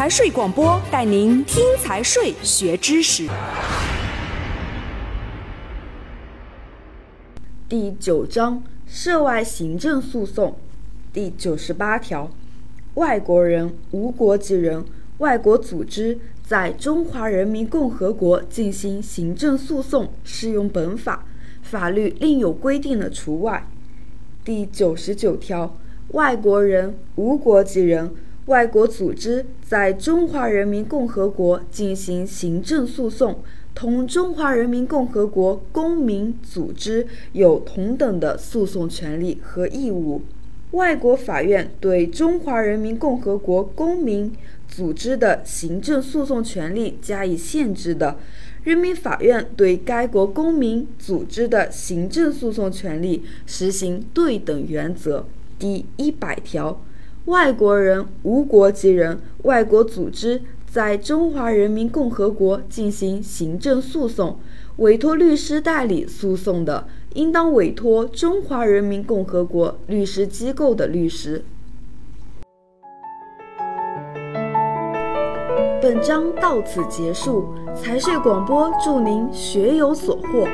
财税广播带您听财税学知识。第九章涉外行政诉讼第九十八条，外国人、无国籍人、外国组织在中华人民共和国进行行政诉讼，适用本法，法律另有规定的除外。第九十九条，外国人、无国籍人。外国组织在中华人民共和国进行行政诉讼，同中华人民共和国公民组织有同等的诉讼权利和义务。外国法院对中华人民共和国公民组织的行政诉讼权利加以限制的，人民法院对该国公民组织的行政诉讼权利实行对等原则。第一百条。外国人、无国籍人、外国组织在中华人民共和国进行行政诉讼，委托律师代理诉讼的，应当委托中华人民共和国律师机构的律师。本章到此结束，财税广播祝您学有所获。